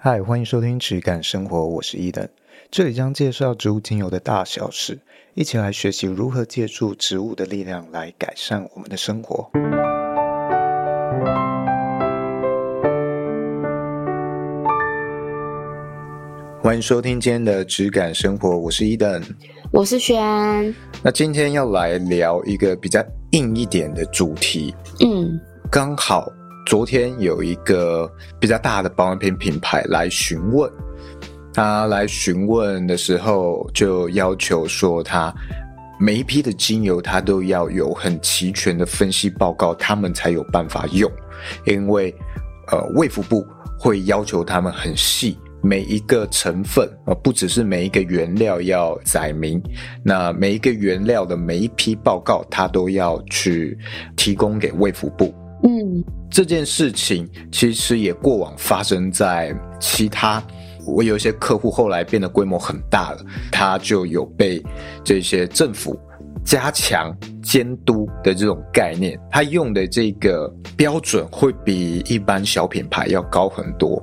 嗨，欢迎收听质感生活，我是伊登，这里将介绍植物精油的大小事，一起来学习如何借助植物的力量来改善我们的生活。欢迎收听今天的质感生活，我是伊登，我是轩。那今天要来聊一个比较硬一点的主题，嗯，刚好。昨天有一个比较大的保养品品牌来询问，他来询问的时候就要求说，他每一批的精油他都要有很齐全的分析报告，他们才有办法用，因为呃卫福部会要求他们很细，每一个成分呃不只是每一个原料要载明，那每一个原料的每一批报告，他都要去提供给卫福部。嗯，这件事情其实也过往发生在其他，我有一些客户后来变得规模很大了，他就有被这些政府加强监督的这种概念，他用的这个标准会比一般小品牌要高很多。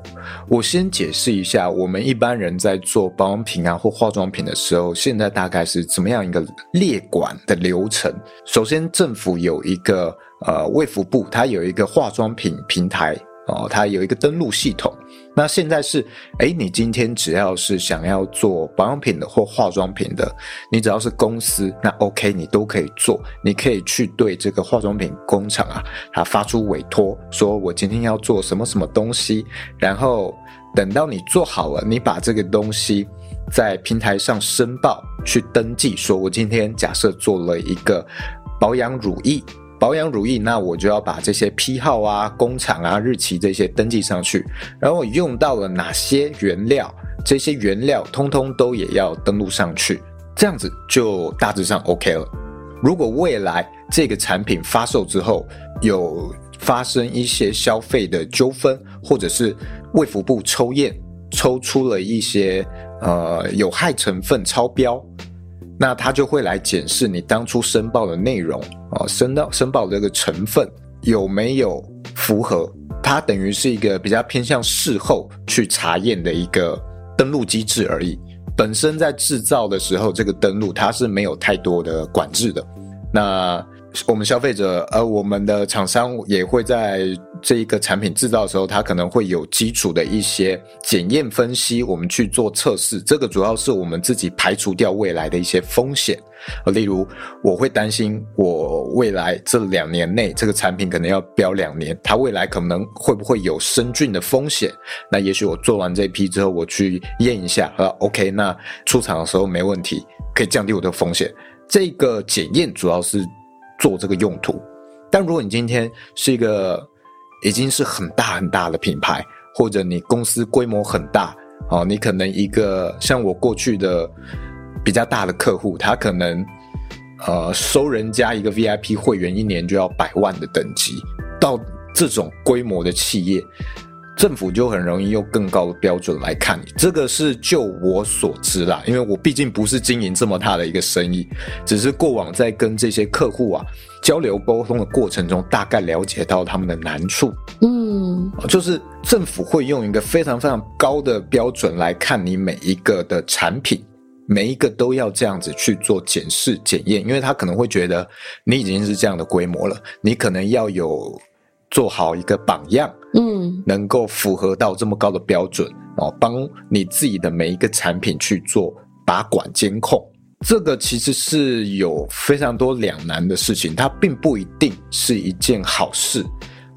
我先解释一下，我们一般人在做保养品啊或化妆品的时候，现在大概是怎么样一个列管的流程？首先，政府有一个。呃，卫福部它有一个化妆品平台哦，它有一个登录系统。那现在是，哎，你今天只要是想要做保养品的或化妆品的，你只要是公司，那 OK，你都可以做。你可以去对这个化妆品工厂啊，它发出委托，说我今天要做什么什么东西，然后等到你做好了，你把这个东西在平台上申报，去登记，说我今天假设做了一个保养乳液。保养乳液，那我就要把这些批号啊、工厂啊、日期这些登记上去，然后我用到了哪些原料，这些原料通通都也要登录上去，这样子就大致上 OK 了。如果未来这个产品发售之后有发生一些消费的纠纷，或者是卫福部抽验抽出了一些呃有害成分超标。那他就会来检视你当初申报的内容啊，申到申报的这个成分有没有符合？它等于是一个比较偏向事后去查验的一个登录机制而已。本身在制造的时候，这个登录它是没有太多的管制的。那我们消费者，呃，我们的厂商也会在这一个产品制造的时候，它可能会有基础的一些检验分析，我们去做测试。这个主要是我们自己排除掉未来的一些风险。例如，我会担心我未来这两年内这个产品可能要标两年，它未来可能会不会有生菌的风险？那也许我做完这批之后，我去验一下，呃，OK，那出厂的时候没问题，可以降低我的风险。这个检验主要是。做这个用途，但如果你今天是一个已经是很大很大的品牌，或者你公司规模很大，哦，你可能一个像我过去的比较大的客户，他可能呃收人家一个 VIP 会员一年就要百万的等级，到这种规模的企业。政府就很容易用更高的标准来看你，这个是就我所知啦，因为我毕竟不是经营这么大的一个生意，只是过往在跟这些客户啊交流沟通的过程中，大概了解到他们的难处。嗯，就是政府会用一个非常非常高的标准来看你每一个的产品，每一个都要这样子去做检视检验，因为他可能会觉得你已经是这样的规模了，你可能要有。做好一个榜样，嗯，能够符合到这么高的标准哦，帮你自己的每一个产品去做把管监控，这个其实是有非常多两难的事情，它并不一定是一件好事。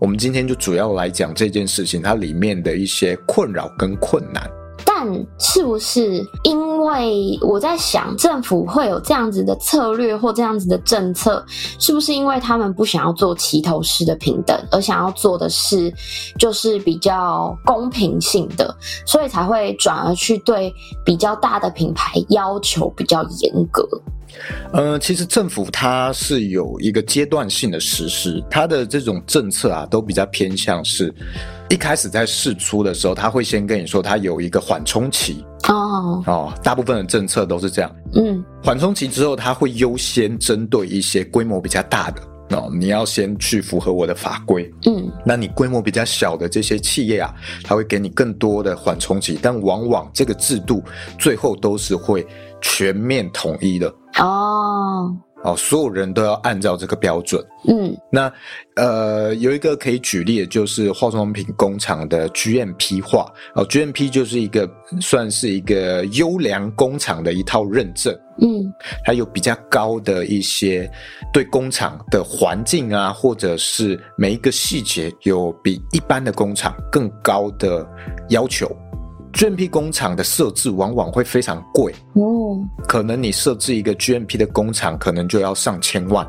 我们今天就主要来讲这件事情，它里面的一些困扰跟困难。但是不是因为我在想，政府会有这样子的策略或这样子的政策，是不是因为他们不想要做齐头式的平等，而想要做的是就是比较公平性的，所以才会转而去对比较大的品牌要求比较严格？呃，其实政府它是有一个阶段性的实施，它的这种政策啊，都比较偏向是。一开始在试出的时候，他会先跟你说，它有一个缓冲期哦哦，大部分的政策都是这样。嗯，缓冲期之后，它会优先针对一些规模比较大的，哦，你要先去符合我的法规。嗯，那你规模比较小的这些企业啊，它会给你更多的缓冲期，但往往这个制度最后都是会全面统一的。哦。哦，所有人都要按照这个标准。嗯，那呃，有一个可以举例的，就是化妆品工厂的 GMP 化。哦，GMP 就是一个算是一个优良工厂的一套认证。嗯，它有比较高的一些对工厂的环境啊，或者是每一个细节有比一般的工厂更高的要求。GMP 工厂的设置往往会非常贵哦，可能你设置一个 GMP 的工厂，可能就要上千万。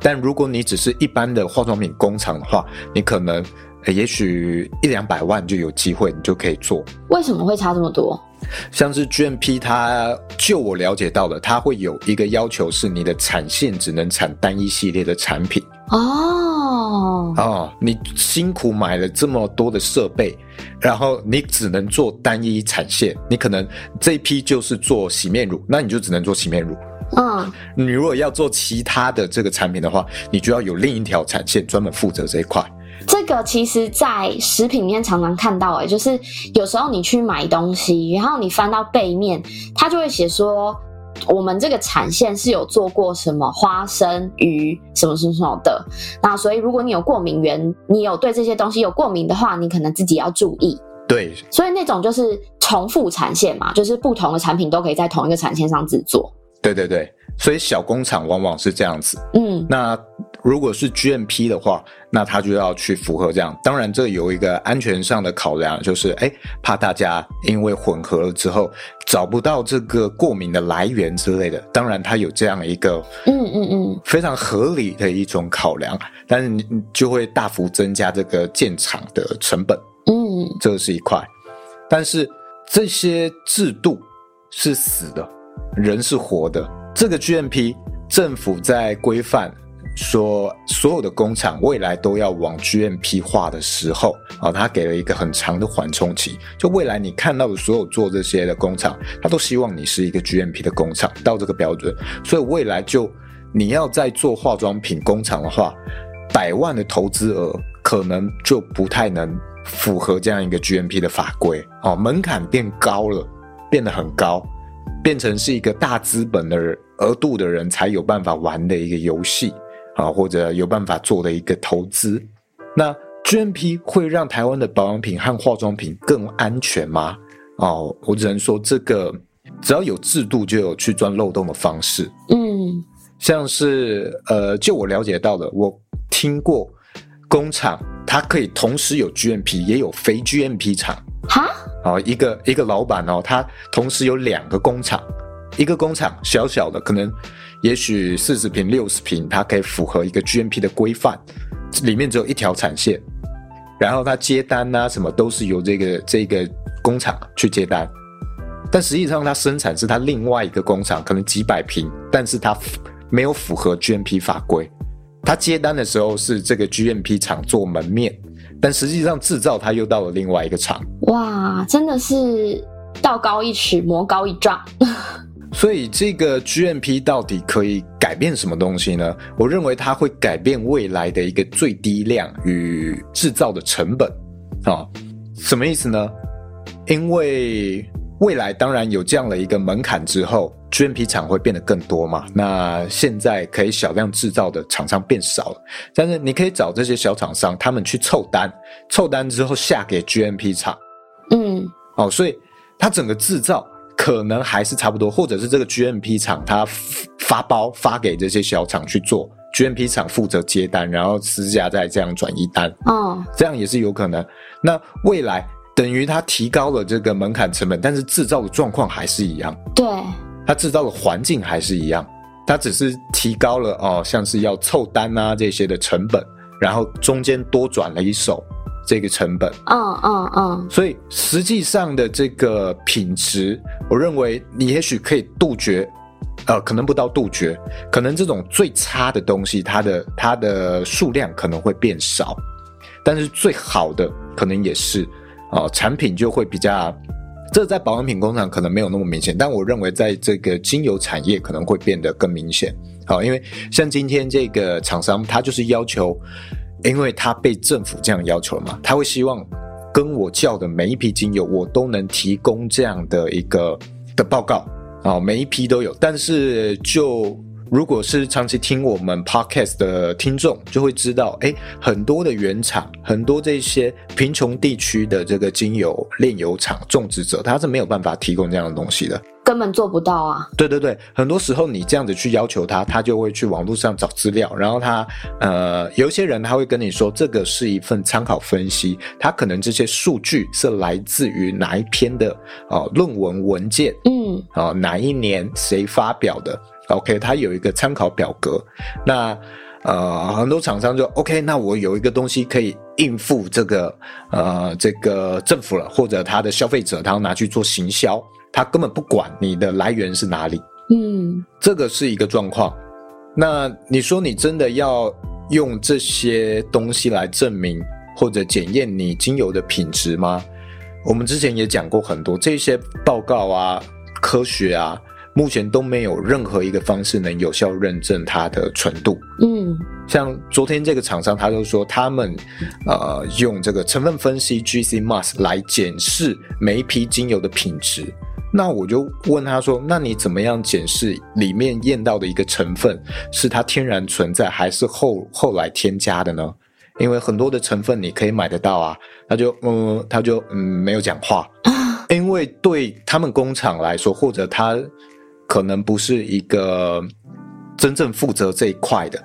但如果你只是一般的化妆品工厂的话，你可能也许一两百万就有机会，你就可以做。为什么会差这么多？像是 GMP，它就我了解到的，它会有一个要求是你的产线只能产单一系列的产品哦哦，你辛苦买了这么多的设备，然后你只能做单一产线，你可能这一批就是做洗面乳，那你就只能做洗面乳。嗯，你如果要做其他的这个产品的话，你就要有另一条产线专门负责这一块。这个其实，在食品里面常常看到，哎，就是有时候你去买东西，然后你翻到背面，它就会写说，我们这个产线是有做过什么花生、鱼什么什么什么的。那所以，如果你有过敏源，你有对这些东西有过敏的话，你可能自己要注意。对，所以那种就是重复产线嘛，就是不同的产品都可以在同一个产线上制作。对对对，所以小工厂往往是这样子。嗯，那如果是 GMP 的话，那他就要去符合这样。当然，这有一个安全上的考量，就是哎，怕大家因为混合了之后找不到这个过敏的来源之类的。当然，它有这样一个嗯嗯嗯非常合理的一种考量，但是你就会大幅增加这个建厂的成本。嗯，这是一块。但是这些制度是死的。人是活的，这个 GMP 政府在规范说所有的工厂未来都要往 GMP 化的时候啊，他给了一个很长的缓冲期。就未来你看到的所有做这些的工厂，他都希望你是一个 GMP 的工厂，到这个标准。所以未来就你要在做化妆品工厂的话，百万的投资额可能就不太能符合这样一个 GMP 的法规哦，门槛变高了，变得很高。变成是一个大资本的额度的人才有办法玩的一个游戏啊，或者有办法做的一个投资。那 GMP 会让台湾的保养品和化妆品更安全吗？哦，我只能说这个只要有制度，就有去钻漏洞的方式。嗯，像是呃，就我了解到的，我听过工厂它可以同时有 GMP 也有非 GMP 厂。哈？哦，一个一个老板哦，他同时有两个工厂，一个工厂小小的，可能也许四十平、六十平，它可以符合一个 GMP 的规范，里面只有一条产线，然后它接单啊什么都是由这个这个工厂去接单，但实际上它生产是它另外一个工厂，可能几百平，但是它没有符合 GMP 法规，他接单的时候是这个 GMP 厂做门面。但实际上制造它又到了另外一个厂，哇，真的是道高一尺，魔高一丈。所以这个 GMP 到底可以改变什么东西呢？我认为它会改变未来的一个最低量与制造的成本啊。什么意思呢？因为未来当然有这样的一个门槛之后。GMP 厂会变得更多嘛？那现在可以小量制造的厂商变少了，但是你可以找这些小厂商，他们去凑单，凑单之后下给 GMP 厂，嗯，哦，所以它整个制造可能还是差不多，或者是这个 GMP 厂它发包发给这些小厂去做，GMP 厂负责接单，然后私下再这样转移单，哦，这样也是有可能。那未来等于它提高了这个门槛成本，但是制造的状况还是一样，对。它制造的环境还是一样，它只是提高了哦，像是要凑单啊这些的成本，然后中间多转了一手这个成本。嗯嗯嗯。所以实际上的这个品质，我认为你也许可以杜绝，呃，可能不到杜绝，可能这种最差的东西，它的它的数量可能会变少，但是最好的可能也是，哦，产品就会比较。这在保养品工厂可能没有那么明显，但我认为在这个精油产业可能会变得更明显。好，因为像今天这个厂商，他就是要求，因为他被政府这样要求了嘛，他会希望跟我叫的每一批精油，我都能提供这样的一个的报告啊，每一批都有。但是就如果是长期听我们 podcast 的听众，就会知道，诶，很多的原厂，很多这些贫穷地区的这个精油炼油厂种植者，他是没有办法提供这样的东西的，根本做不到啊。对对对，很多时候你这样子去要求他，他就会去网络上找资料，然后他呃，有一些人他会跟你说，这个是一份参考分析，他可能这些数据是来自于哪一篇的论文文件，嗯，啊、呃、哪一年谁发表的。OK，他有一个参考表格，那呃很多厂商就 OK，那我有一个东西可以应付这个呃这个政府了，或者他的消费者，他要拿去做行销，他根本不管你的来源是哪里，嗯，这个是一个状况。那你说你真的要用这些东西来证明或者检验你精油的品质吗？我们之前也讲过很多这些报告啊，科学啊。目前都没有任何一个方式能有效认证它的纯度。嗯，像昨天这个厂商，他就说他们呃用这个成分分析 GC-MS 来检视每一批精油的品质。那我就问他说：“那你怎么样检视里面验到的一个成分是它天然存在，还是后后来添加的呢？因为很多的成分你可以买得到啊。”他就嗯，他就嗯没有讲话，因为对他们工厂来说，或者他。可能不是一个真正负责这一块的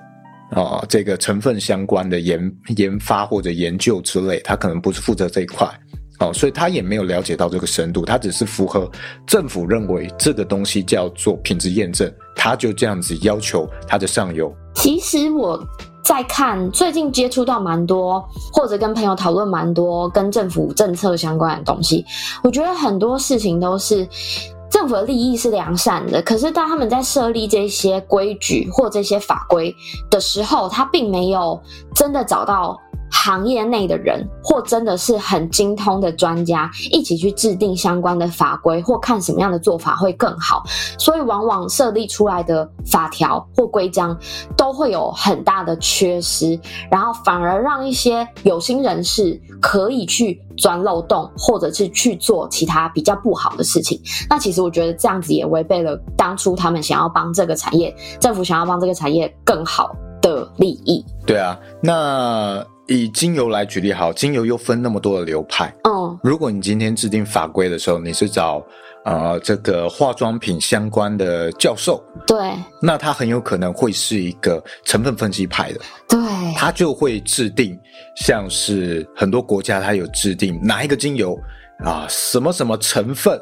啊，这个成分相关的研研发或者研究之类，他可能不是负责这一块哦，所以他也没有了解到这个深度，他只是符合政府认为这个东西叫做品质验证，他就这样子要求他的上游。其实我在看最近接触到蛮多，或者跟朋友讨论蛮多跟政府政策相关的东西，我觉得很多事情都是。政府的利益是良善的，可是当他们在设立这些规矩或这些法规的时候，他并没有真的找到行业内的人，或真的是很精通的专家一起去制定相关的法规，或看什么样的做法会更好。所以，往往设立出来的法条或规章都会有很大的缺失，然后反而让一些有心人士可以去钻漏洞，或者是去做其他比较不好的事情。那其实我觉得这样子也违背了当初他们想要帮这个产业，政府想要帮这个产业更好的利益。对啊，那。以精油来举例，好，精油又分那么多的流派。哦，如果你今天制定法规的时候，你是找呃这个化妆品相关的教授，对，那他很有可能会是一个成分分析派的，对，他就会制定，像是很多国家他有制定哪一个精油啊，什么什么成分，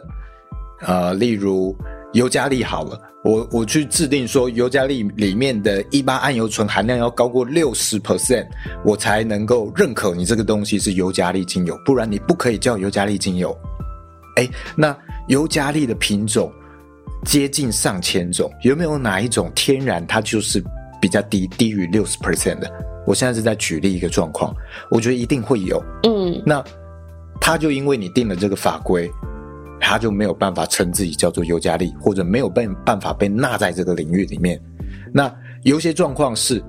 呃，例如尤加利好了。我我去制定说，尤加利里面的一八桉油醇含量要高过六十 percent，我才能够认可你这个东西是尤加利精油，不然你不可以叫尤加利精油。哎，那尤加利的品种接近上千种，有没有哪一种天然它就是比较低，低于六十 percent 的？我现在是在举例一个状况，我觉得一定会有。嗯，那他就因为你定了这个法规。他就没有办法称自己叫做尤加利，或者没有被办法被纳在这个领域里面。那有些状况是，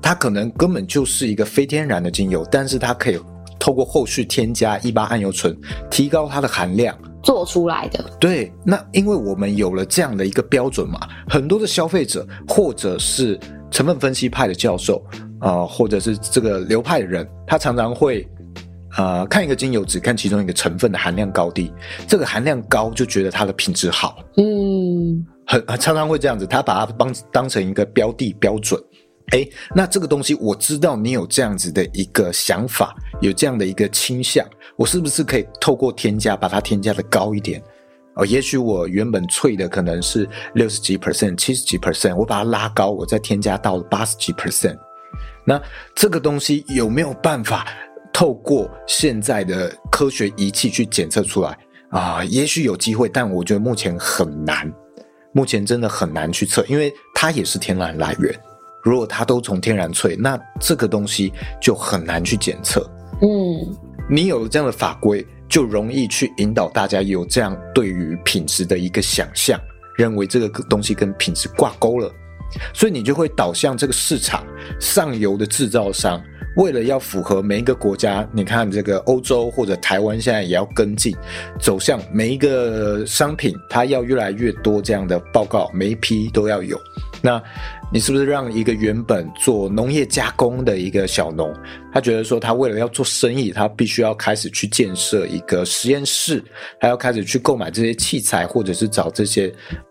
它可能根本就是一个非天然的精油，但是它可以透过后续添加一八桉油醇，提高它的含量做出来的。对，那因为我们有了这样的一个标准嘛，很多的消费者或者是成分分析派的教授啊、或者是这个流派的人，他常常会。呃，看一个精油，只看其中一个成分的含量高低，这个含量高就觉得它的品质好，嗯，很常常会这样子，他把它当当成一个标的标准，诶，那这个东西我知道你有这样子的一个想法，有这样的一个倾向，我是不是可以透过添加把它添加的高一点？哦，也许我原本萃的可能是六十几 percent、七十几 percent，我把它拉高，我再添加到八十几 percent，那这个东西有没有办法？透过现在的科学仪器去检测出来啊，也许有机会，但我觉得目前很难，目前真的很难去测，因为它也是天然来源。如果它都从天然萃，那这个东西就很难去检测。嗯，你有了这样的法规，就容易去引导大家有这样对于品质的一个想象，认为这个东西跟品质挂钩了，所以你就会导向这个市场上游的制造商。为了要符合每一个国家，你看这个欧洲或者台湾现在也要跟进，走向每一个商品，它要越来越多这样的报告，每一批都要有。那你是不是让一个原本做农业加工的一个小农，他觉得说他为了要做生意，他必须要开始去建设一个实验室，还要开始去购买这些器材，或者是找这些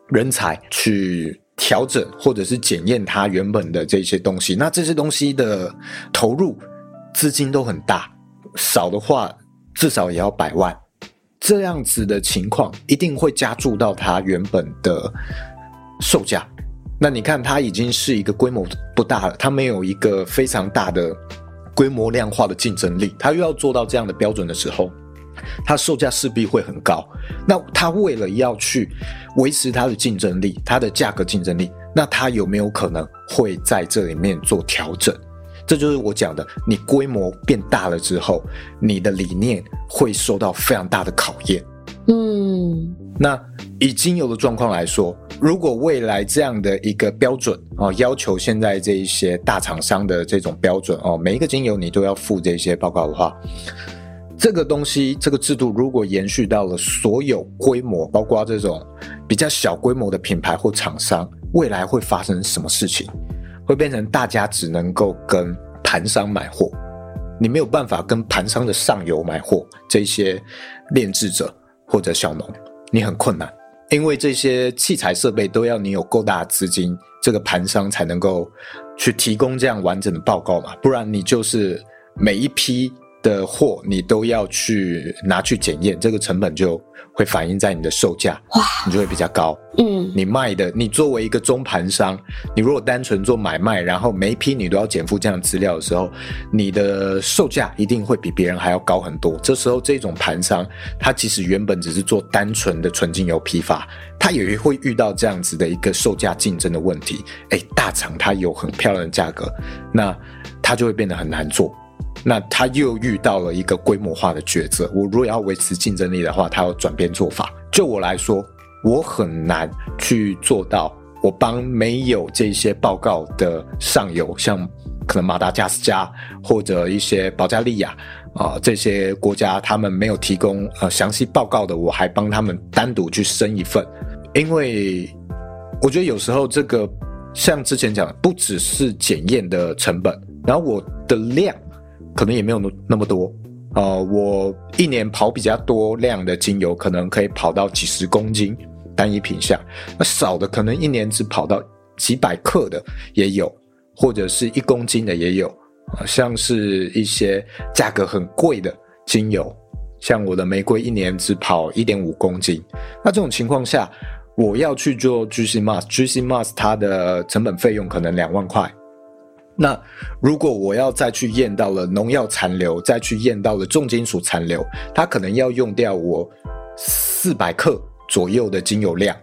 人才去。调整或者是检验它原本的这些东西，那这些东西的投入资金都很大，少的话至少也要百万，这样子的情况一定会加注到它原本的售价。那你看，它已经是一个规模不大了，它没有一个非常大的规模量化的竞争力，它又要做到这样的标准的时候。它售价势必会很高，那它为了要去维持它的竞争力，它的价格竞争力，那它有没有可能会在这里面做调整？这就是我讲的，你规模变大了之后，你的理念会受到非常大的考验。嗯，那以精油的状况来说，如果未来这样的一个标准哦，要求现在这一些大厂商的这种标准哦，每一个精油你都要附这些报告的话。这个东西，这个制度如果延续到了所有规模，包括这种比较小规模的品牌或厂商，未来会发生什么事情？会变成大家只能够跟盘商买货，你没有办法跟盘商的上游买货。这些炼制者或者小农，你很困难，因为这些器材设备都要你有够大的资金，这个盘商才能够去提供这样完整的报告嘛，不然你就是每一批。的货你都要去拿去检验，这个成本就会反映在你的售价，哇，你就会比较高。嗯，你卖的，你作为一个中盘商，你如果单纯做买卖，然后每一批你都要减负这样资料的时候，你的售价一定会比别人还要高很多。这时候这种盘商，他其实原本只是做单纯的纯精油批发，他也会遇到这样子的一个售价竞争的问题。哎，大厂它有很漂亮的价格，那它就会变得很难做。那他又遇到了一个规模化的抉择。我如果要维持竞争力的话，他要转变做法。就我来说，我很难去做到。我帮没有这些报告的上游，像可能马达加斯加或者一些保加利亚啊、这些国家，他们没有提供呃详细报告的，我还帮他们单独去生一份。因为我觉得有时候这个像之前讲的，不只是检验的成本，然后我的量。可能也没有那那么多，呃，我一年跑比较多量的精油，可能可以跑到几十公斤单一品项，那少的可能一年只跑到几百克的也有，或者是一公斤的也有，像是一些价格很贵的精油，像我的玫瑰一年只跑一点五公斤，那这种情况下，我要去做 Juicy Mask，Juicy Mask 它的成本费用可能两万块。那如果我要再去验到了农药残留，再去验到了重金属残留，它可能要用掉我四百克左右的精油量。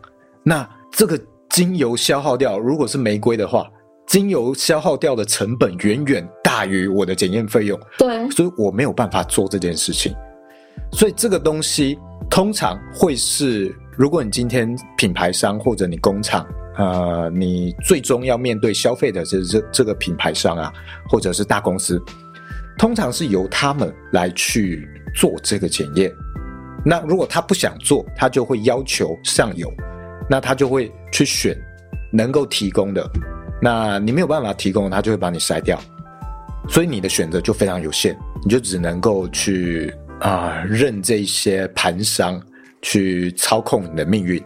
那这个精油消耗掉，如果是玫瑰的话，精油消耗掉的成本远远大于我的检验费用。对，所以我没有办法做这件事情。所以这个东西通常会是，如果你今天品牌商或者你工厂。呃，你最终要面对消费的这这这个品牌商啊，或者是大公司，通常是由他们来去做这个检验。那如果他不想做，他就会要求上游，那他就会去选能够提供的。那你没有办法提供，他就会把你筛掉。所以你的选择就非常有限，你就只能够去啊、呃，任这些盘商去操控你的命运。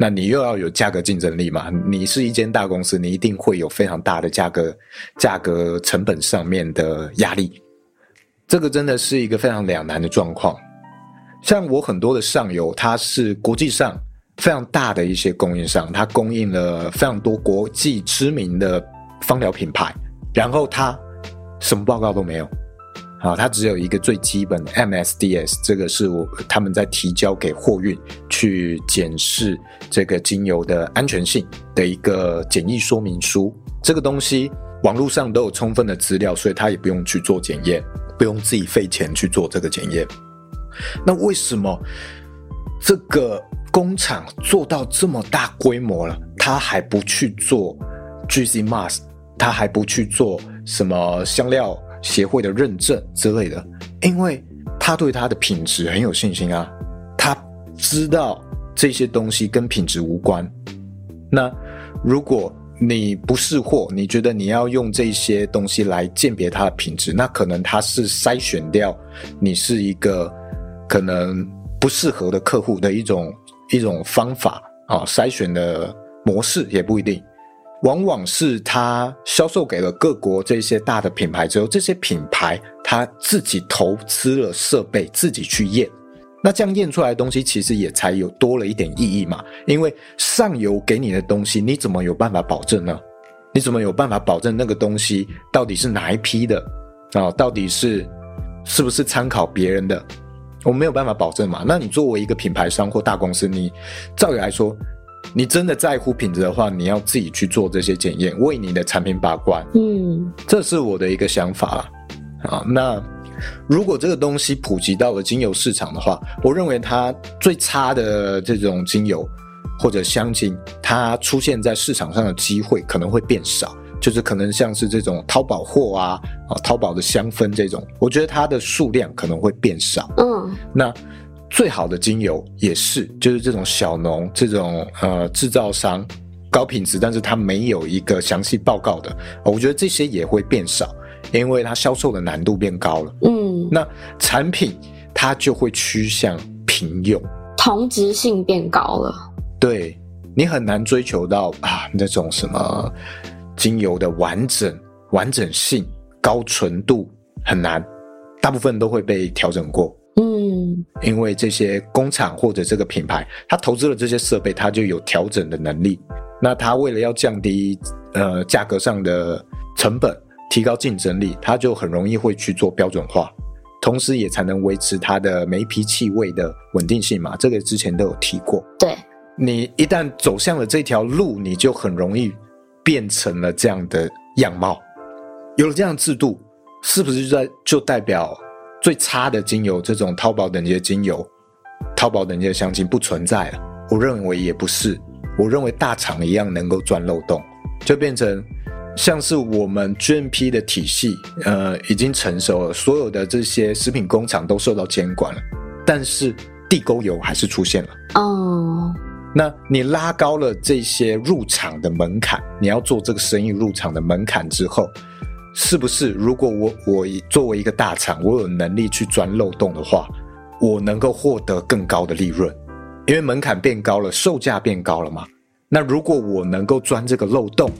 那你又要有价格竞争力嘛？你是一间大公司，你一定会有非常大的价格、价格成本上面的压力。这个真的是一个非常两难的状况。像我很多的上游，它是国际上非常大的一些供应商，它供应了非常多国际知名的芳疗品牌，然后它什么报告都没有。啊，它只有一个最基本的 MSDS，这个是我他们在提交给货运去检视这个精油的安全性的一个简易说明书。这个东西网络上都有充分的资料，所以他也不用去做检验，不用自己费钱去做这个检验。那为什么这个工厂做到这么大规模了，他还不去做 GC Mask，他还不去做什么香料协会的认证之类的？因为他对他的品质很有信心啊，他知道这些东西跟品质无关。那如果你不识货，你觉得你要用这些东西来鉴别它的品质，那可能它是筛选掉你是一个可能不适合的客户的一种一种方法啊，筛选的模式也不一定。往往是他销售给了各国这些大的品牌之后，这些品牌他自己投资了设备，自己去验。那这样验出来的东西，其实也才有多了一点意义嘛。因为上游给你的东西，你怎么有办法保证呢？你怎么有办法保证那个东西到底是哪一批的啊？到底是是不是参考别人的？我没有办法保证嘛。那你作为一个品牌商或大公司，你照理来说，你真的在乎品质的话，你要自己去做这些检验，为你的产品把关。嗯，这是我的一个想法啊。那。如果这个东西普及到了精油市场的话，我认为它最差的这种精油或者香精，它出现在市场上的机会可能会变少，就是可能像是这种淘宝货啊，啊淘宝的香氛这种，我觉得它的数量可能会变少。嗯，那最好的精油也是，就是这种小农这种呃制造商高品质，但是它没有一个详细报告的，我觉得这些也会变少。因为它销售的难度变高了，嗯，那产品它就会趋向平庸，同质性变高了，对，你很难追求到啊那种什么精油的完整完整性、高纯度很难，大部分都会被调整过，嗯，因为这些工厂或者这个品牌，它投资了这些设备，它就有调整的能力，那它为了要降低呃价格上的成本。提高竞争力，它就很容易会去做标准化，同时也才能维持它的每一批气味的稳定性嘛。这个之前都有提过。对，你一旦走向了这条路，你就很容易变成了这样的样貌。有了这样的制度，是不是就在就代表最差的精油，这种淘宝等级的精油、淘宝等级的香精不存在了？我认为也不是，我认为大厂一样能够钻漏洞，就变成。像是我们 GMP 的体系，呃，已经成熟了，所有的这些食品工厂都受到监管了，但是地沟油还是出现了。哦，那你拉高了这些入场的门槛，你要做这个生意入场的门槛之后，是不是？如果我我作为一个大厂，我有能力去钻漏洞的话，我能够获得更高的利润，因为门槛变高了，售价变高了嘛。那如果我能够钻这个漏洞，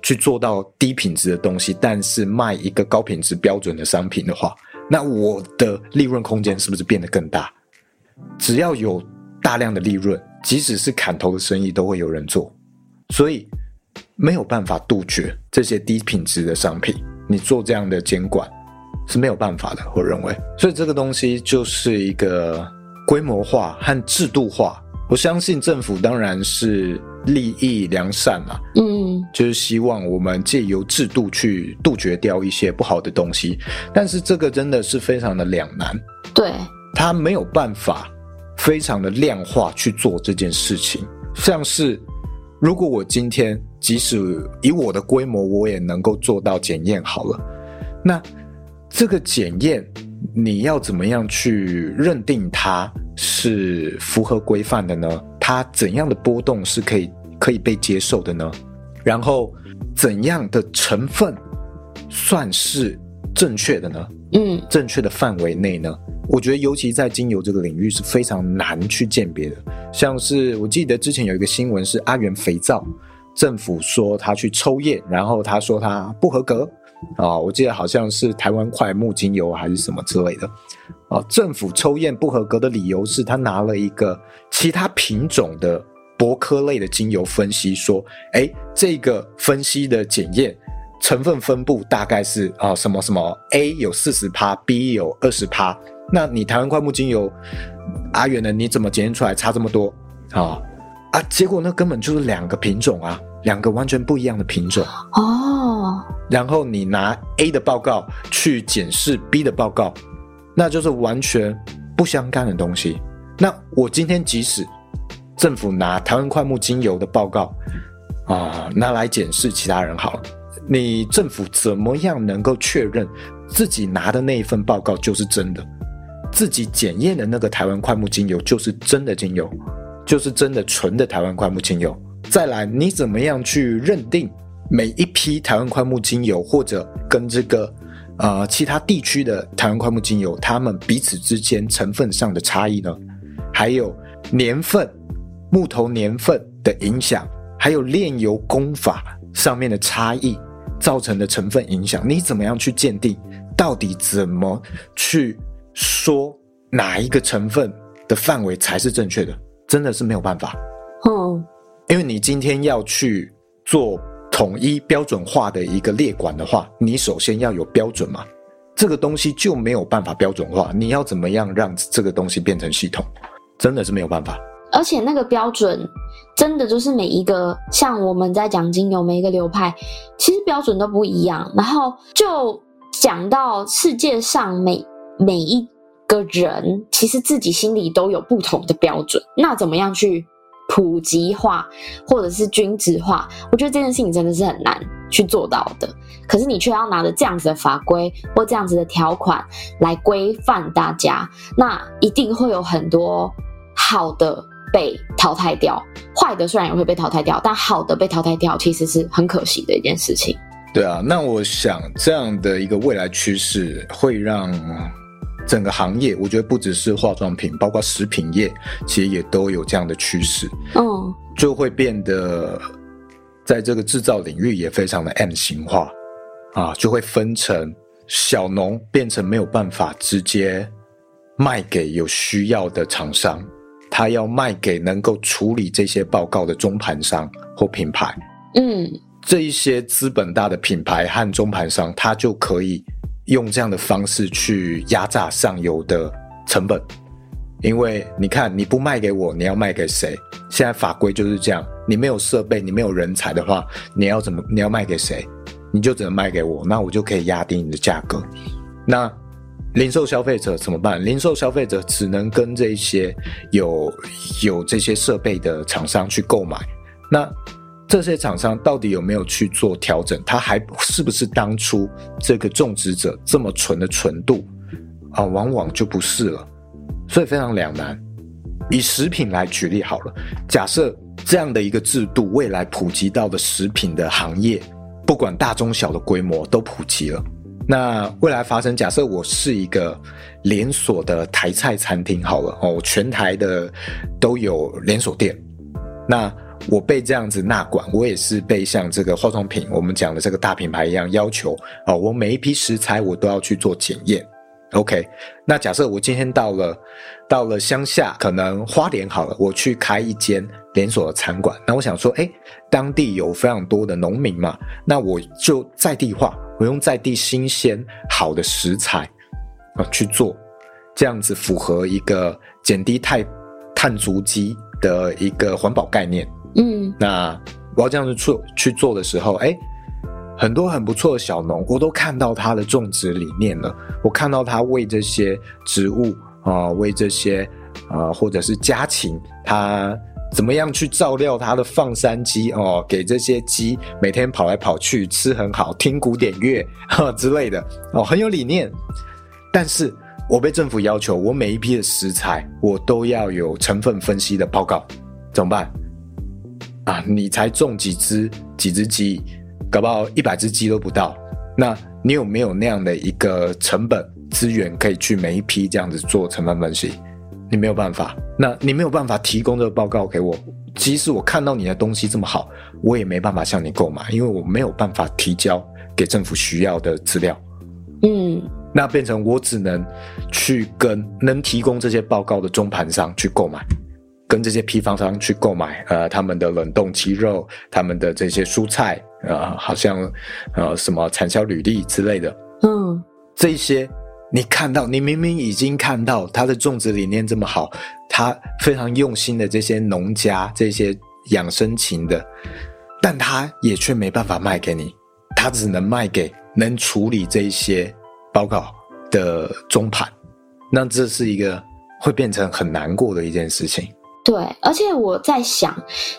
去做到低品质的东西，但是卖一个高品质标准的商品的话，那我的利润空间是不是变得更大？只要有大量的利润，即使是砍头的生意都会有人做，所以没有办法杜绝这些低品质的商品。你做这样的监管是没有办法的，我认为。所以这个东西就是一个规模化和制度化。我相信政府当然是利益良善嘛，嗯，就是希望我们借由制度去杜绝掉一些不好的东西，但是这个真的是非常的两难，对，它没有办法非常的量化去做这件事情。像是如果我今天即使以我的规模，我也能够做到检验好了，那这个检验你要怎么样去认定它？是符合规范的呢？它怎样的波动是可以可以被接受的呢？然后怎样的成分算是正确的呢？嗯，正确的范围内呢？我觉得尤其在精油这个领域是非常难去鉴别的。像是我记得之前有一个新闻是阿元肥皂，政府说他去抽验，然后他说他不合格。啊、我记得好像是台湾快木精油还是什么之类的。啊、政府抽验不合格的理由是他拿了一个其他品种的柏科类的精油分析，说，哎，这个分析的检验成分分布大概是啊、什么什么 A 有四十趴，B 有二十趴。那你台湾桧木精油阿远呢？你怎么检验出来差这么多？啊、哦、啊，结果那根本就是两个品种啊，两个完全不一样的品种哦。然后你拿 A 的报告去检视 B 的报告，那就是完全不相干的东西。那我今天即使政府拿台湾桧木精油的报告啊拿来检视其他人好了，你政府怎么样能够确认自己拿的那一份报告就是真的？自己检验的那个台湾桧木精油就是真的精油，就是真的纯的台湾桧木精油。再来，你怎么样去认定每一批台湾桧木精油，或者跟这个呃其他地区的台湾桧木精油，它们彼此之间成分上的差异呢？还有年份、木头年份的影响，还有炼油工法上面的差异造成的成分影响，你怎么样去鉴定？到底怎么去说哪一个成分的范围才是正确的？真的是没有办法。嗯。因为你今天要去做统一标准化的一个列管的话，你首先要有标准嘛，这个东西就没有办法标准化。你要怎么样让这个东西变成系统，真的是没有办法。而且那个标准真的就是每一个，像我们在讲精油每一个流派，其实标准都不一样。然后就讲到世界上每每一个人，其实自己心里都有不同的标准，那怎么样去？普及化或者是均质化，我觉得这件事情真的是很难去做到的。可是你却要拿着这样子的法规或这样子的条款来规范大家，那一定会有很多好的被淘汰掉，坏的虽然也会被淘汰掉，但好的被淘汰掉其实是很可惜的一件事情。对啊，那我想这样的一个未来趋势会让。整个行业，我觉得不只是化妆品，包括食品业，其实也都有这样的趋势。嗯，就会变得在这个制造领域也非常的 M 型化啊，就会分成小农变成没有办法直接卖给有需要的厂商，他要卖给能够处理这些报告的中盘商或品牌。嗯，这一些资本大的品牌和中盘商，他就可以。用这样的方式去压榨上游的成本，因为你看，你不卖给我，你要卖给谁？现在法规就是这样，你没有设备，你没有人才的话，你要怎么？你要卖给谁？你就只能卖给我，那我就可以压低你的价格。那零售消费者怎么办？零售消费者只能跟这些有有这些设备的厂商去购买。那这些厂商到底有没有去做调整？他还是不是当初这个种植者这么纯的纯度啊？往往就不是了，所以非常两难。以食品来举例好了，假设这样的一个制度未来普及到的食品的行业，不管大中小的规模都普及了，那未来发生，假设我是一个连锁的台菜餐厅好了哦，全台的都有连锁店，那。我被这样子纳管，我也是被像这个化妆品，我们讲的这个大品牌一样要求哦，我每一批食材我都要去做检验。OK，那假设我今天到了到了乡下，可能花莲好了，我去开一间连锁的餐馆，那我想说，诶，当地有非常多的农民嘛，那我就在地化，我用在地新鲜好的食材啊去做，这样子符合一个减低碳碳足迹的一个环保概念。嗯，那我要这样子做去做的时候，哎、很多很不错的小农，我都看到他的种植理念了。我看到他为这些植物啊、呃，为这些啊、或者是家禽，他怎么样去照料他的放山鸡哦，给这些鸡每天跑来跑去，吃很好，听古典乐哈之类的哦，很有理念。但是我被政府要求，我每一批的食材我都要有成分分析的报告，怎么办？啊，你才种几只几只鸡，搞不好一百只鸡都不到。那你有没有那样的一个成本资源，可以去每一批这样子做成本分析？你没有办法，那你没有办法提供这个报告给我。即使我看到你的东西这么好，我也没办法向你购买，因为我没有办法提交给政府需要的资料。嗯，那变成我只能去跟能提供这些报告的中盘商去购买。跟这些批发商去购买，呃，他们的冷冻鸡肉，他们的这些蔬菜，呃，好像，呃，什么产销履历之类的，嗯，这一些你看到，你明明已经看到他的种植理念这么好，他非常用心的这些农家，这些养生禽的，但他也却没办法卖给你，他只能卖给能处理这一些报告的中盘，那这是一个会变成很难过的一件事情。对，而且我在想，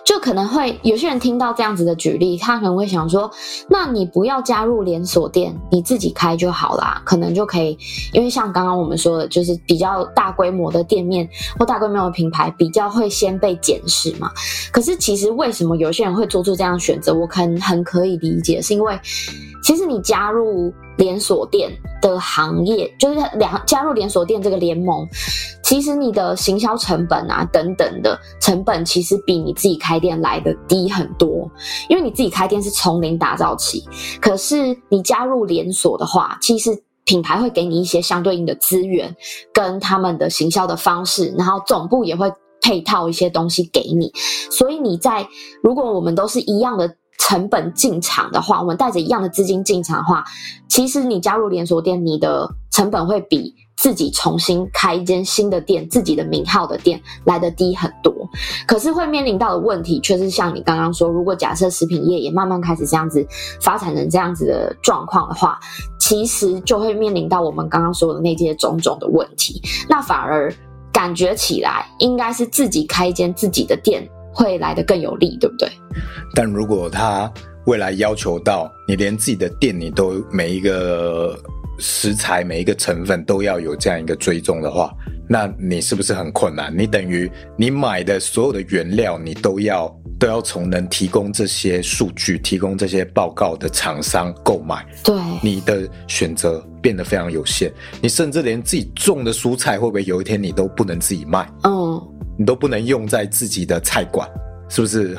就可能会有些人听到这样子的举例，他可能会想说：那你不要加入连锁店，你自己开就好啦，可能就可以。因为像刚刚我们说的，就是比较大规模的店面或大规模的品牌，比较会先被检视嘛。可是其实为什么有些人会做出这样的选择，我可能很可以理解，是因为其实你加入。连锁店的行业就是两加入连锁店这个联盟，其实你的行销成本啊等等的成本，其实比你自己开店来的低很多。因为你自己开店是从零打造起，可是你加入连锁的话，其实品牌会给你一些相对应的资源跟他们的行销的方式，然后总部也会配套一些东西给你。所以你在如果我们都是一样的。成本进场的话，我们带着一样的资金进场的话，其实你加入连锁店，你的成本会比自己重新开一间新的店、自己的名号的店来得低很多。可是会面临到的问题，却是像你刚刚说，如果假设食品业也慢慢开始这样子发展成这样子的状况的话，其实就会面临到我们刚刚说的那些种种的问题。那反而感觉起来，应该是自己开一间自己的店。会来的更有利，对不对？但如果他未来要求到你连自己的店你都每一个食材每一个成分都要有这样一个追踪的话，那你是不是很困难？你等于你买的所有的原料你都要都要从能提供这些数据、提供这些报告的厂商购买。对，你的选择变得非常有限。你甚至连自己种的蔬菜会不会有一天你都不能自己卖？嗯。你都不能用在自己的菜馆，是不是？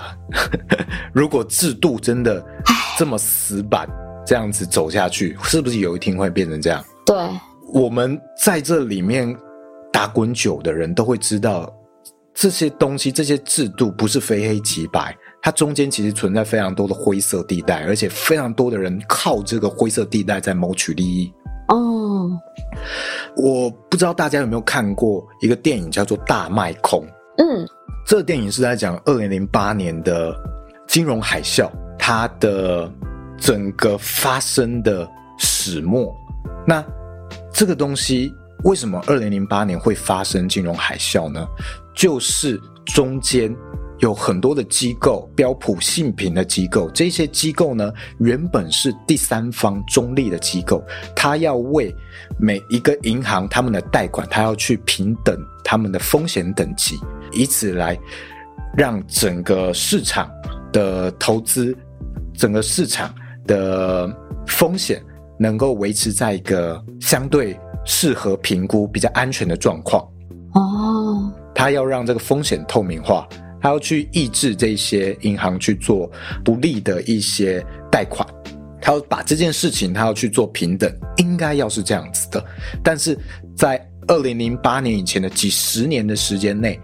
如果制度真的这么死板，这样子走下去，是不是有一天会变成这样？对，我们在这里面打滚久的人都会知道，这些东西、这些制度不是非黑即白，它中间其实存在非常多的灰色地带，而且非常多的人靠这个灰色地带在谋取利益。哦。我不知道大家有没有看过一个电影，叫做《大卖空》。嗯，这个电影是在讲二零零八年的金融海啸，它的整个发生的始末。那这个东西为什么二零零八年会发生金融海啸呢？就是中间。有很多的机构，标普信评的机构，这些机构呢，原本是第三方中立的机构，它要为每一个银行他们的贷款，它要去平等他们的风险等级，以此来让整个市场的投资，整个市场的风险能够维持在一个相对适合评估、比较安全的状况。哦，它要让这个风险透明化。他要去抑制这些银行去做不利的一些贷款，他要把这件事情他要去做平等，应该要是这样子的。但是在二零零八年以前的几十年的时间内，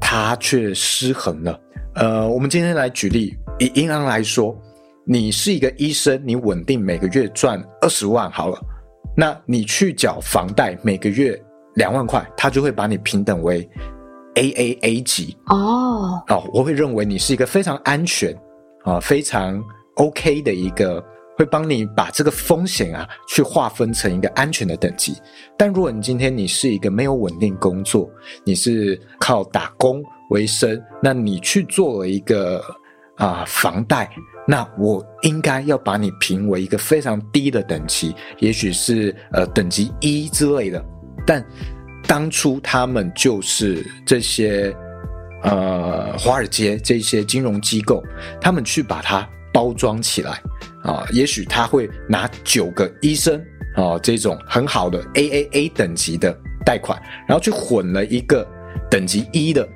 他却失衡了。呃，我们今天来举例，以银行来说，你是一个医生，你稳定每个月赚二十万好了，那你去缴房贷每个月两万块，他就会把你平等为。AAA 级哦哦，我会认为你是一个非常安全啊，非常 OK 的一个，会帮你把这个风险啊去划分成一个安全的等级。但如果你今天你是一个没有稳定工作，你是靠打工为生，那你去做了一个啊房贷，那我应该要把你评为一个非常低的等级，也许是呃等级一之类的，但。当初他们就是这些，呃，华尔街这些金融机构，他们去把它包装起来啊，也许他会拿九个医生啊这种很好的 AAA 等级的贷款，然后去混了一个等级一的，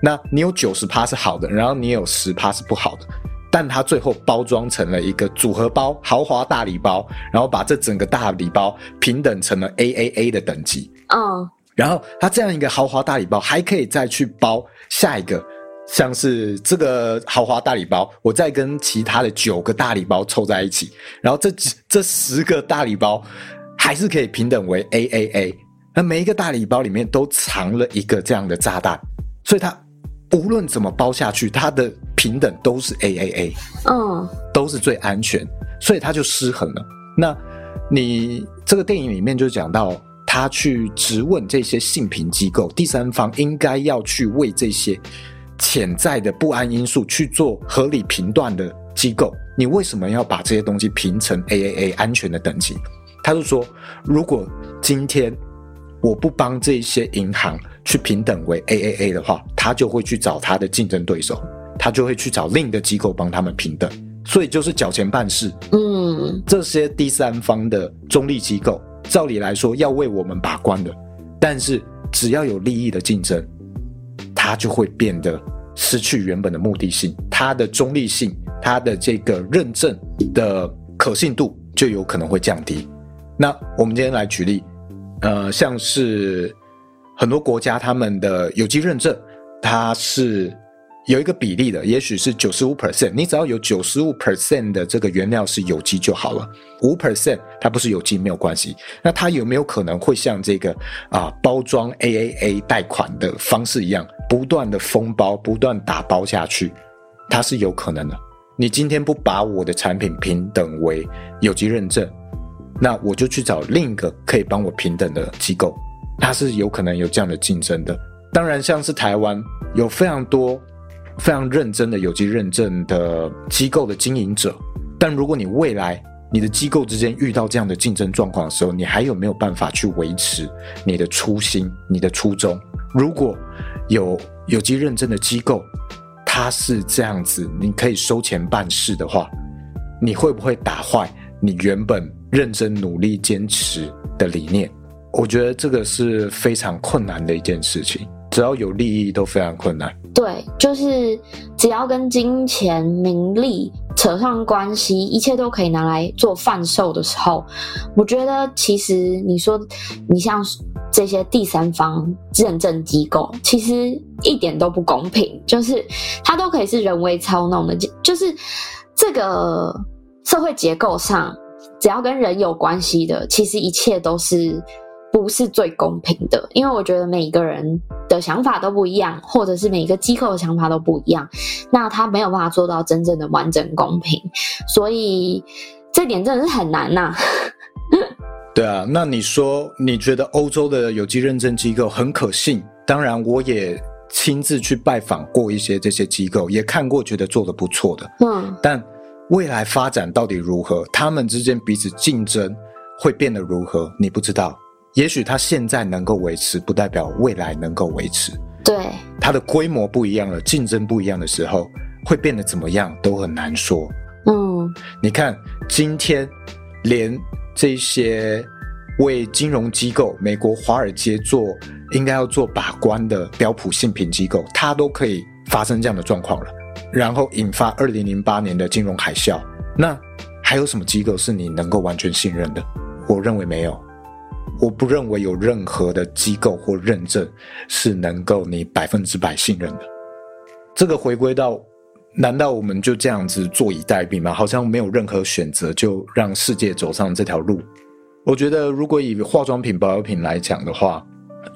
那你有九十趴是好的，然后你有十趴是不好的，但他最后包装成了一个组合包，豪华大礼包，然后把这整个大礼包平等成了 AAA 的等级，嗯。然后它这样一个豪华大礼包，还可以再去包下一个，像是这个豪华大礼包，我再跟其他的九个大礼包凑在一起，然后这 这十个大礼包还是可以平等为 AAA。那每一个大礼包里面都藏了一个这样的炸弹，所以它无论怎么包下去，它的平等都是 AAA，嗯，都是最安全，所以它就失衡了。那你这个电影里面就讲到。他去质问这些信评机构，第三方应该要去为这些潜在的不安因素去做合理评断的机构，你为什么要把这些东西评成 AAA 安全的等级？他就说，如果今天我不帮这些银行去平等为 AAA 的话，他就会去找他的竞争对手，他就会去找另一个机构帮他们平等。所以就是缴钱办事，嗯，这些第三方的中立机构，照理来说要为我们把关的，但是只要有利益的竞争，它就会变得失去原本的目的性，它的中立性，它的这个认证的可信度就有可能会降低。那我们今天来举例，呃，像是很多国家他们的有机认证，它是。有一个比例的，也许是九十五 percent，你只要有九十五 percent 的这个原料是有机就好了，五 percent 它不是有机没有关系。那它有没有可能会像这个啊包装 AAA 贷款的方式一样，不断的封包，不断打包下去？它是有可能的。你今天不把我的产品平等为有机认证，那我就去找另一个可以帮我平等的机构，它是有可能有这样的竞争的。当然，像是台湾有非常多。非常认真的有机认证的机构的经营者，但如果你未来你的机构之间遇到这样的竞争状况的时候，你还有没有办法去维持你的初心、你的初衷？如果有有机认证的机构，它是这样子，你可以收钱办事的话，你会不会打坏你原本认真努力坚持的理念？我觉得这个是非常困难的一件事情。只要有利益都非常困难。对，就是只要跟金钱、名利扯上关系，一切都可以拿来做贩售的时候，我觉得其实你说你像这些第三方认证机构，其实一点都不公平，就是它都可以是人为操弄的，就是这个社会结构上，只要跟人有关系的，其实一切都是。不是最公平的，因为我觉得每一个人的想法都不一样，或者是每一个机构的想法都不一样，那他没有办法做到真正的完整公平，所以这点真的是很难呐、啊。对啊，那你说你觉得欧洲的有机认证机构很可信？当然，我也亲自去拜访过一些这些机构，也看过，觉得做的不错的。嗯，但未来发展到底如何？他们之间彼此竞争会变得如何？你不知道。也许它现在能够维持，不代表未来能够维持。对，它的规模不一样了，竞争不一样的时候，会变得怎么样都很难说。嗯，你看，今天连这些为金融机构、美国华尔街做应该要做把关的标普信评机构，它都可以发生这样的状况了，然后引发二零零八年的金融海啸。那还有什么机构是你能够完全信任的？我认为没有。我不认为有任何的机构或认证是能够你百分之百信任的。这个回归到，难道我们就这样子坐以待毙吗？好像没有任何选择，就让世界走上这条路？我觉得，如果以化妆品、保养品来讲的话，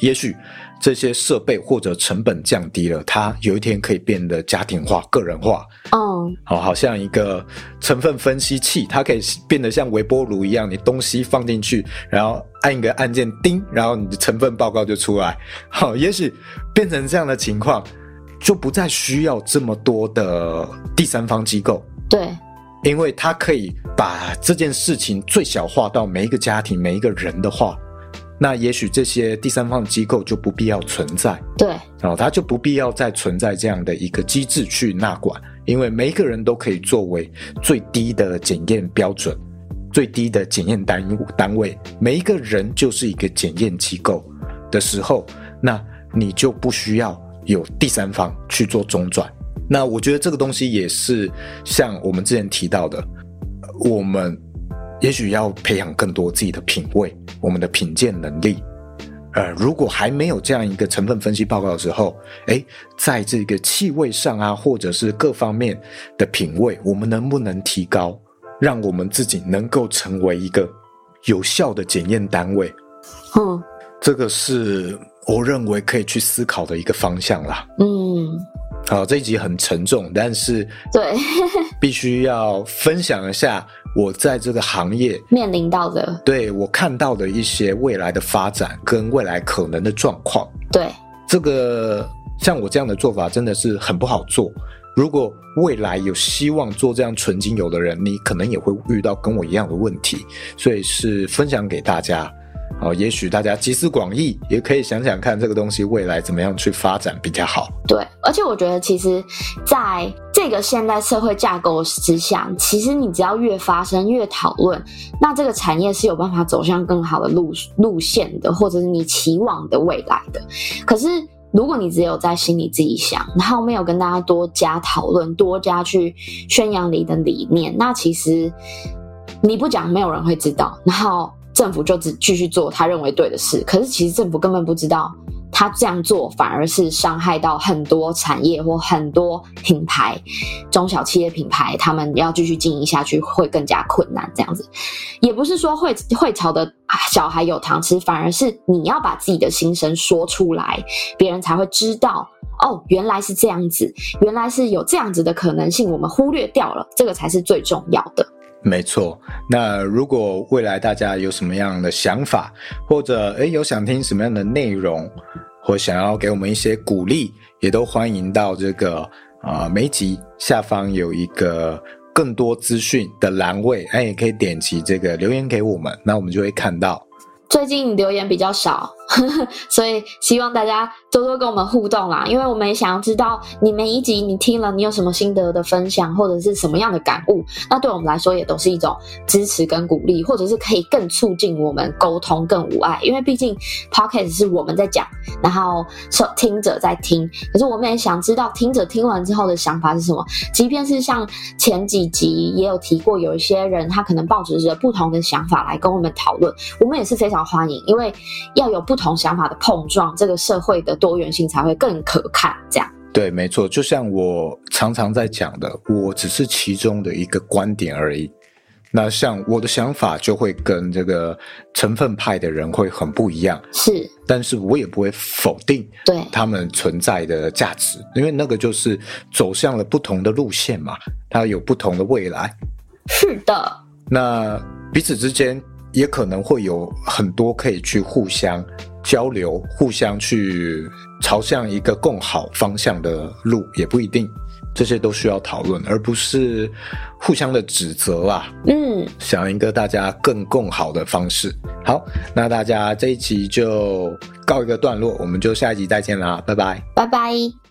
也许这些设备或者成本降低了，它有一天可以变得家庭化、个人化。哦，好，好像一个成分分析器，它可以变得像微波炉一样，你东西放进去，然后按一个按键，叮，然后你的成分报告就出来。好，也许变成这样的情况，就不再需要这么多的第三方机构。对，因为它可以把这件事情最小化到每一个家庭、每一个人的话。那也许这些第三方机构就不必要存在，对，然后它就不必要再存在这样的一个机制去纳管，因为每一个人都可以作为最低的检验标准，最低的检验单单位，每一个人就是一个检验机构的时候，那你就不需要有第三方去做中转。那我觉得这个东西也是像我们之前提到的，我们。也许要培养更多自己的品味，我们的品鉴能力。呃，如果还没有这样一个成分分析报告的时候，诶，在这个气味上啊，或者是各方面的品味，我们能不能提高，让我们自己能够成为一个有效的检验单位？嗯，这个是我认为可以去思考的一个方向啦。嗯。好，这一集很沉重，但是对，必须要分享一下我在这个行业 面临到的，对我看到的一些未来的发展跟未来可能的状况。对，这个像我这样的做法真的是很不好做。如果未来有希望做这样纯精油的人，你可能也会遇到跟我一样的问题，所以是分享给大家。哦，也许大家集思广益，也可以想想看这个东西未来怎么样去发展比较好。对，而且我觉得其实在这个现代社会架构之下，其实你只要越发声、越讨论，那这个产业是有办法走向更好的路路线的，或者是你期望的未来的。可是如果你只有在心里自己想，然后没有跟大家多加讨论、多加去宣扬你的理念，那其实你不讲，没有人会知道。然后。政府就只继续做他认为对的事，可是其实政府根本不知道，他这样做反而是伤害到很多产业或很多品牌、中小企业品牌，他们要继续经营下去会更加困难。这样子，也不是说会会吵的小孩有糖吃，反而是你要把自己的心声说出来，别人才会知道哦，原来是这样子，原来是有这样子的可能性，我们忽略掉了，这个才是最重要的。没错，那如果未来大家有什么样的想法，或者诶有想听什么样的内容，或想要给我们一些鼓励，也都欢迎到这个啊、呃、每集下方有一个更多资讯的栏位，哎，也可以点击这个留言给我们，那我们就会看到。最近留言比较少。所以希望大家多多跟我们互动啦，因为我们也想要知道你每一集你听了你有什么心得的分享，或者是什么样的感悟，那对我们来说也都是一种支持跟鼓励，或者是可以更促进我们沟通更无碍。因为毕竟 Podcast 是我们在讲，然后受听者在听，可是我们也想知道听者听完之后的想法是什么。即便是像前几集也有提过，有一些人他可能抱着不同的想法来跟我们讨论，我们也是非常欢迎，因为要有不。不同想法的碰撞，这个社会的多元性才会更可看。这样对，没错。就像我常常在讲的，我只是其中的一个观点而已。那像我的想法就会跟这个成分派的人会很不一样，是。但是我也不会否定对他们存在的价值，因为那个就是走向了不同的路线嘛，它有不同的未来。是的。那彼此之间也可能会有很多可以去互相。交流，互相去朝向一个更好方向的路，也不一定，这些都需要讨论，而不是互相的指责啊。嗯，想一个大家更更好的方式。好，那大家这一集就告一个段落，我们就下一集再见啦，拜拜，拜拜。